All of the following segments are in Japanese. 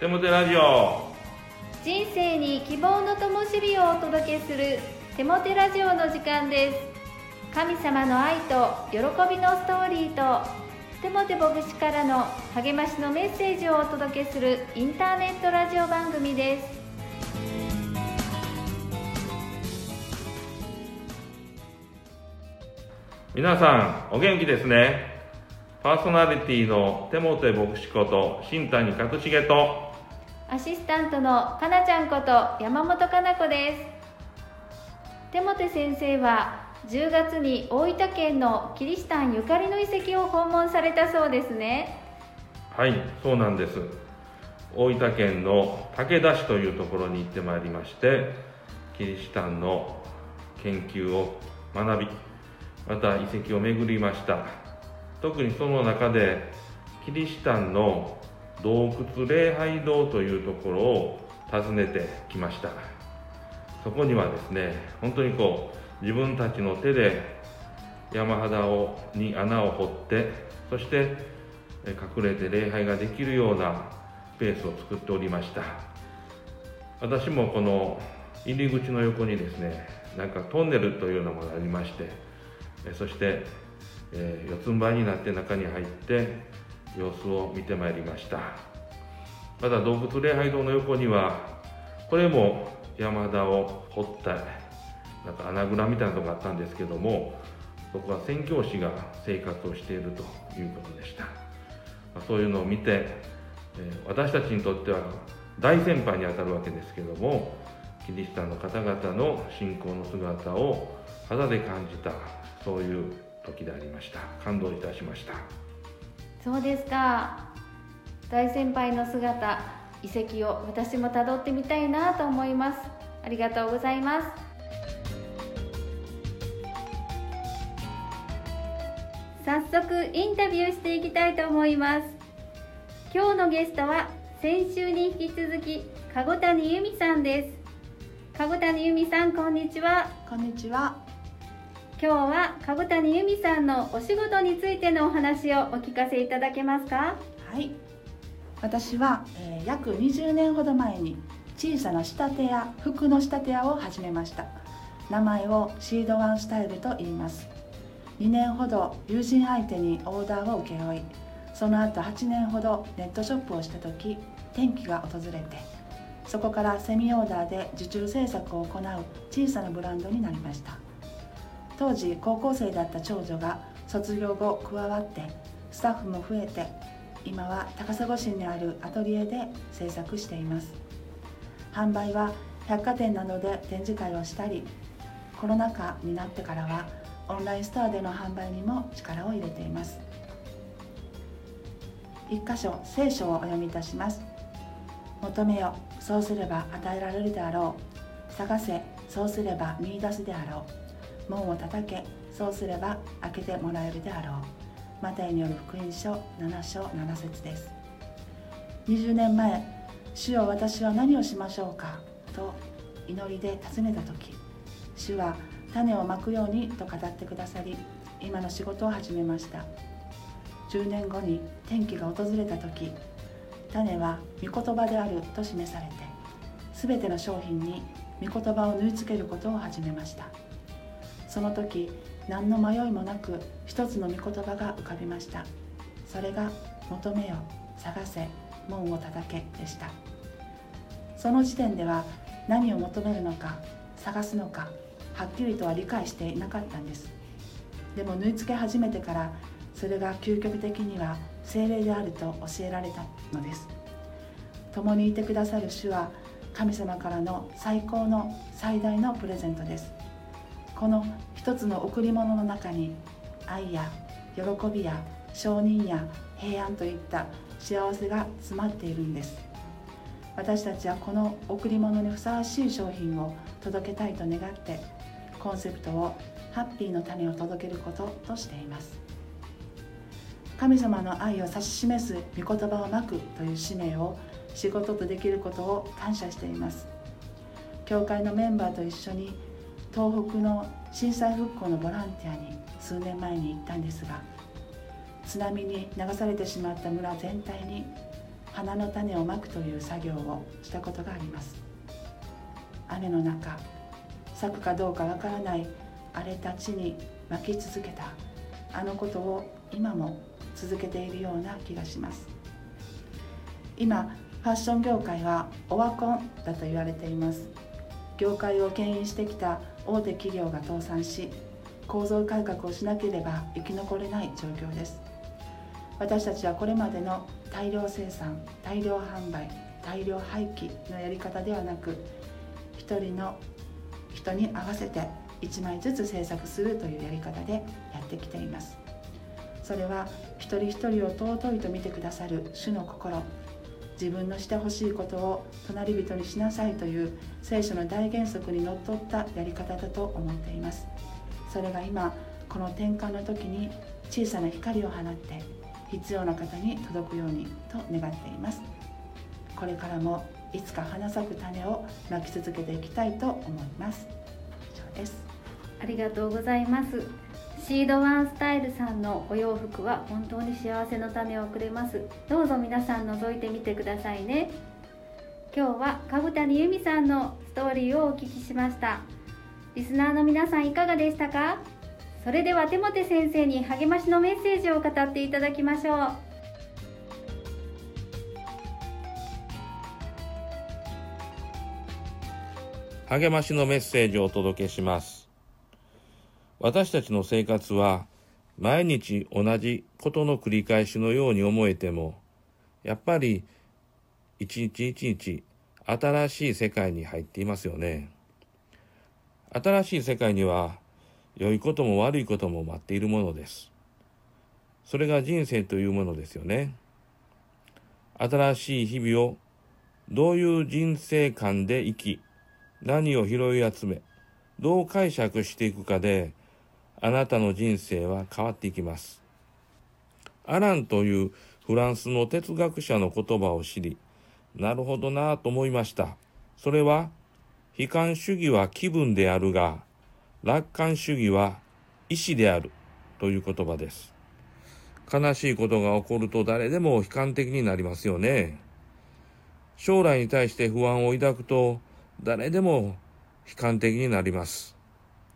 テモテラジオ。人生に希望の灯火をお届けするテモテラジオの時間です。神様の愛と喜びのストーリーとテモテ牧師からの励ましのメッセージをお届けするインターネットラジオ番組です。皆さんお元気ですね。パーソナリティのテモテ牧師こと新谷勝重とアシスタントのかなちゃんこと山本かな子です。テモテ先生は10月に大分県のキリシタンゆかりの遺跡を訪問されたそうですね。はいそうなんです。大分県の武田市というところに行ってまいりましてキリシタンの研究を学びまた遺跡を巡りました。特にその中でキリシタンの洞窟礼拝堂というところを訪ねてきました。そこにはですね本当にこう自分たちの手で山肌をに穴を掘ってそして隠れて礼拝ができるようなスペースを作っておりました。私もこの入り口の横にですねなんかトンネルというようなもありましてそしてえ、四つん這いになって中に入って様子を見てまいりました。また洞窟礼拝堂の横にはこれも山田を掘ったなんか穴蔵みたいなとこがあったんですけどもそこは宣教師が生活をしているということでした、まあ、そういうのを見て、え、私たちにとっては大先輩にあたるわけですけどもキリシタンの方々の信仰の姿を肌で感じたそういう時でありました。感動いたしました。そうですか。大先輩の姿遺跡を私もたどってみたいなと思います。ありがとうございます。早速インタビューしていきたいと思います。今日のゲストは先週に引き続き籠谷由美さんです。籠谷由美さんこんにちは。こんにちは。今日は籠谷由美さんのお仕事についてのお話をお聞かせいただけますか？はい。私は、えー、約20年ほど前に小さな仕立て屋服の仕立て屋を始めました。名前をシードワンスタイルと言います。2年ほど友人相手にオーダーを請け負いその後8年ほどネットショップをした時転機が訪れてそこからセミオーダーで受注制作を行う小さなブランドになりました。当時高校生だった長女が卒業後加わってスタッフも増えて今は高砂市にあるアトリエで制作しています。販売は百貨店などで展示会をしたりコロナ禍になってからはオンラインストアでの販売にも力を入れています。一箇所聖書をお読みいたします。求めよそうすれば与えられるであろう。探せそうすれば見いだすであろう。門を叩けそうすれば開けてもらえるであろう。マタイによる福音書7章7節です。20年前主よ私は何をしましょうか？と祈りで尋ねた時主は種をまくようにと語ってくださり今の仕事を始めました。10年後に転機が訪れた時種は御言葉であると示されて全ての商品に御言葉を縫い付けることを始めました。その時何の迷いもなく一つの御言葉が浮かびました。それが求めよ探せ門を叩けでした。その時点では何を求めるのか探すのかはっきりとは理解していなかったんです。でも縫い付け始めてからそれが究極的には精霊であると教えられたのです。共にいてくださる主は神様からの最高の最大のプレゼントです。この一つの贈り物の中に愛や喜びや承認や平安といった幸せが詰まっているんです。私たちはこの贈り物にふさわしい商品を届けたいと願ってコンセプトをハッピーの種を届けることとしています。神様の愛を指し示す御言葉をまくという使命を仕事とできることを感謝しています。教会のメンバーと一緒に東北の震災復興のボランティアに数年前に行ったんですが津波に流されてしまった村全体に花の種をまくという作業をしたことがあります。雨の中咲くかどうかわからない荒れた地にまき続けたあのことを今も続けているような気がします。今ファッション業界はオワコンだと言われています。業界を牽引してきた大手企業が倒産し構造改革をしなければ生き残れない状況です。私たちはこれまでの大量生産大量販売大量廃棄のやり方ではなく一人の人に合わせて1枚ずつ制作するというやり方でやってきています。それは一人一人を尊いと見てくださる主の心自分のしてほしいことを隣人にしなさいという聖書の大原則にのっとったやり方だと思っています。それが今この転換の時に小さな光を放って必要な方に届くようにと願っています。これからもいつか花咲く種をまき続けていきたいと思います。以上です。ありがとうございます。シードワンスタイルさんのお洋服は本当に幸せの種をくれます。どうぞ皆さん覗いてみてくださいね。今日は株谷由美さんのストーリーをお聞きしました。リスナーの皆さんいかがでしたか？それではテモテ先生に励ましのメッセージを語っていただきましょう。励ましのメッセージをお届けします。私たちの生活は毎日同じことの繰り返しのように思えてもやっぱり一日一日新しい世界に入っていますよね。新しい世界には良いことも悪いことも待っているものです。それが人生というものですよね。新しい日々をどういう人生観で生き何を拾い集めどう解釈していくかであなたの人生は変わっていきます。アランというフランスの哲学者の言葉を知り、なるほどなぁと思いました。それは、悲観主義は気分であるが、楽観主義は意志であるという言葉です。悲しいことが起こると誰でも悲観的になりますよね。将来に対して不安を抱くと誰でも悲観的になります。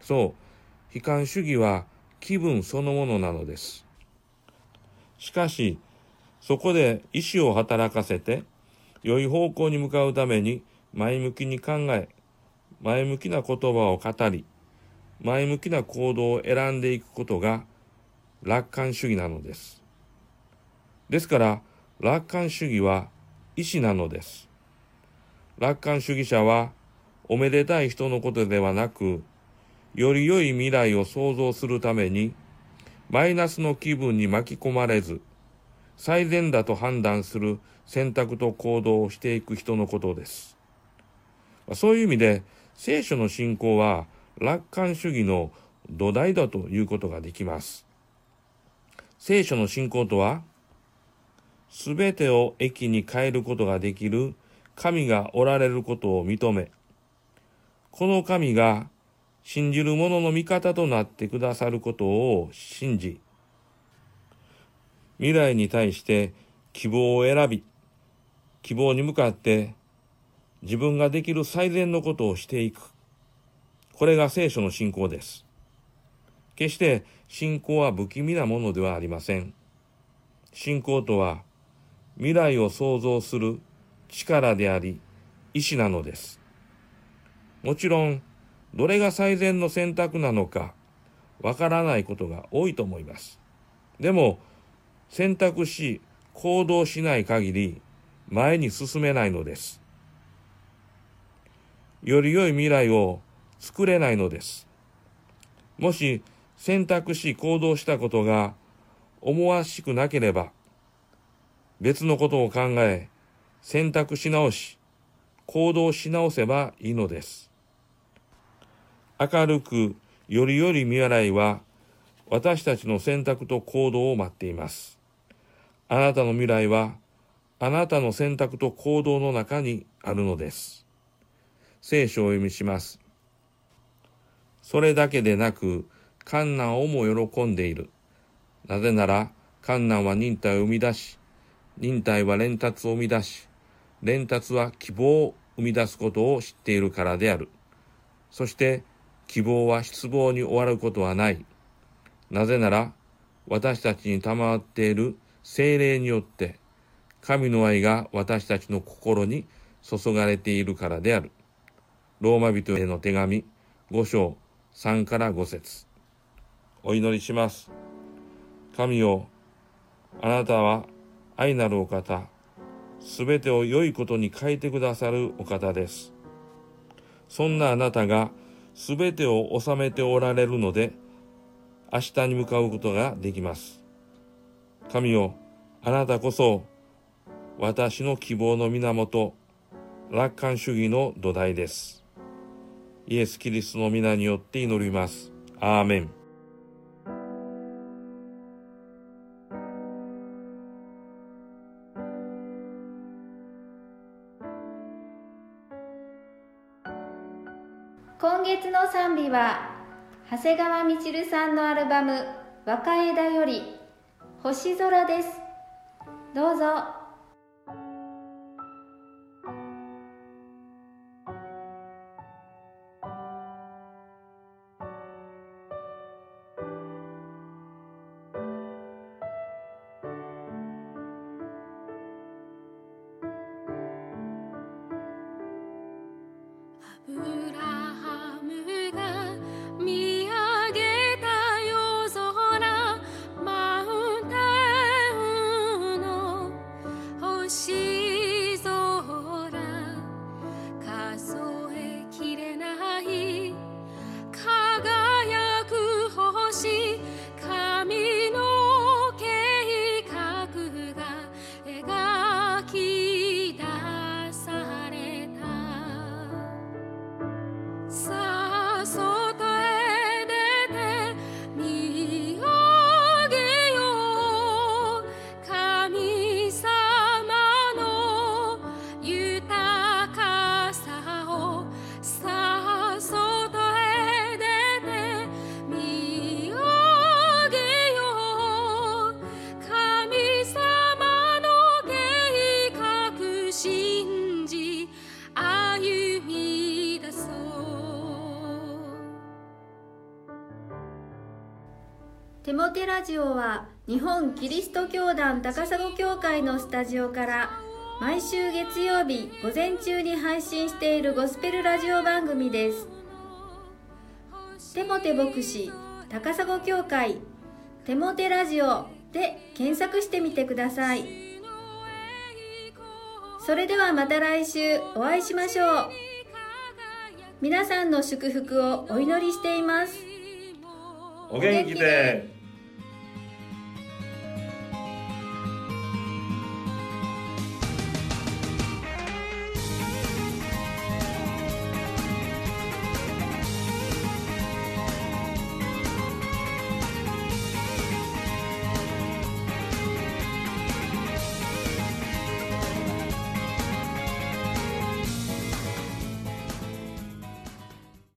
そう。悲観主義は気分そのものなのです。しかし、そこで意志を働かせて、良い方向に向かうために前向きに考え、前向きな言葉を語り、前向きな行動を選んでいくことが楽観主義なのです。ですから、楽観主義は意志なのです。楽観主義者は、おめでたい人のことではなく、より良い未来を創造するために、マイナスの気分に巻き込まれず、最善だと判断する選択と行動をしていく人のことです。そういう意味で、聖書の信仰は楽観主義の土台だということができます。聖書の信仰とは、すべてを益に変えることができる神がおられることを認め、この神が信じる者の味方となってくださることを信じ、未来に対して希望を選び、希望に向かって自分ができる最善のことをしていく。これが聖書の信仰です。決して信仰は不気味なものではありません。信仰とは未来を創造する力であり、意志なのです。もちろんどれが最善の選択なのかわからないことが多いと思います。でも選択し行動しない限り前に進めないのです。より良い未来を作れないのです。もし選択し行動したことが思わしくなければ別のことを考え選択し直し行動し直せばいいのです。明るくよりより未来は私たちの選択と行動を待っています。あなたの未来はあなたの選択と行動の中にあるのです。聖書を読みします。それだけでなく、観難をも喜んでいる。なぜなら、観難は忍耐を生み出し、忍耐は連達を生み出し、連達は希望を生み出すことを知っているからである。そして希望は失望に終わることはない。なぜなら私たちに賜っている精霊によって神の愛が私たちの心に注がれているからである。ローマ人への手紙5章3から5節お祈りします。神よ、あなたは愛なるお方、すべてを良いことに変えてくださるお方です。そんなあなたがすべてを収めておられるので、明日に向かうことができます。神よ、あなたこそ私の希望の源、楽観主義の土台です。イエス・キリストの皆によって祈ります。アーメン。今月の賛美は長谷川みちるさんのアルバム「若枝より星空」です。どうぞ。テラジオは日本キリスト教団高砂教会のスタジオから毎週月曜日午前中に配信しているゴスペルラジオ番組です。テモテ牧師高砂教会テモテラジオで検索してみてください。それではまた来週お会いしましょう。皆さんの祝福をお祈りしています。お元気で。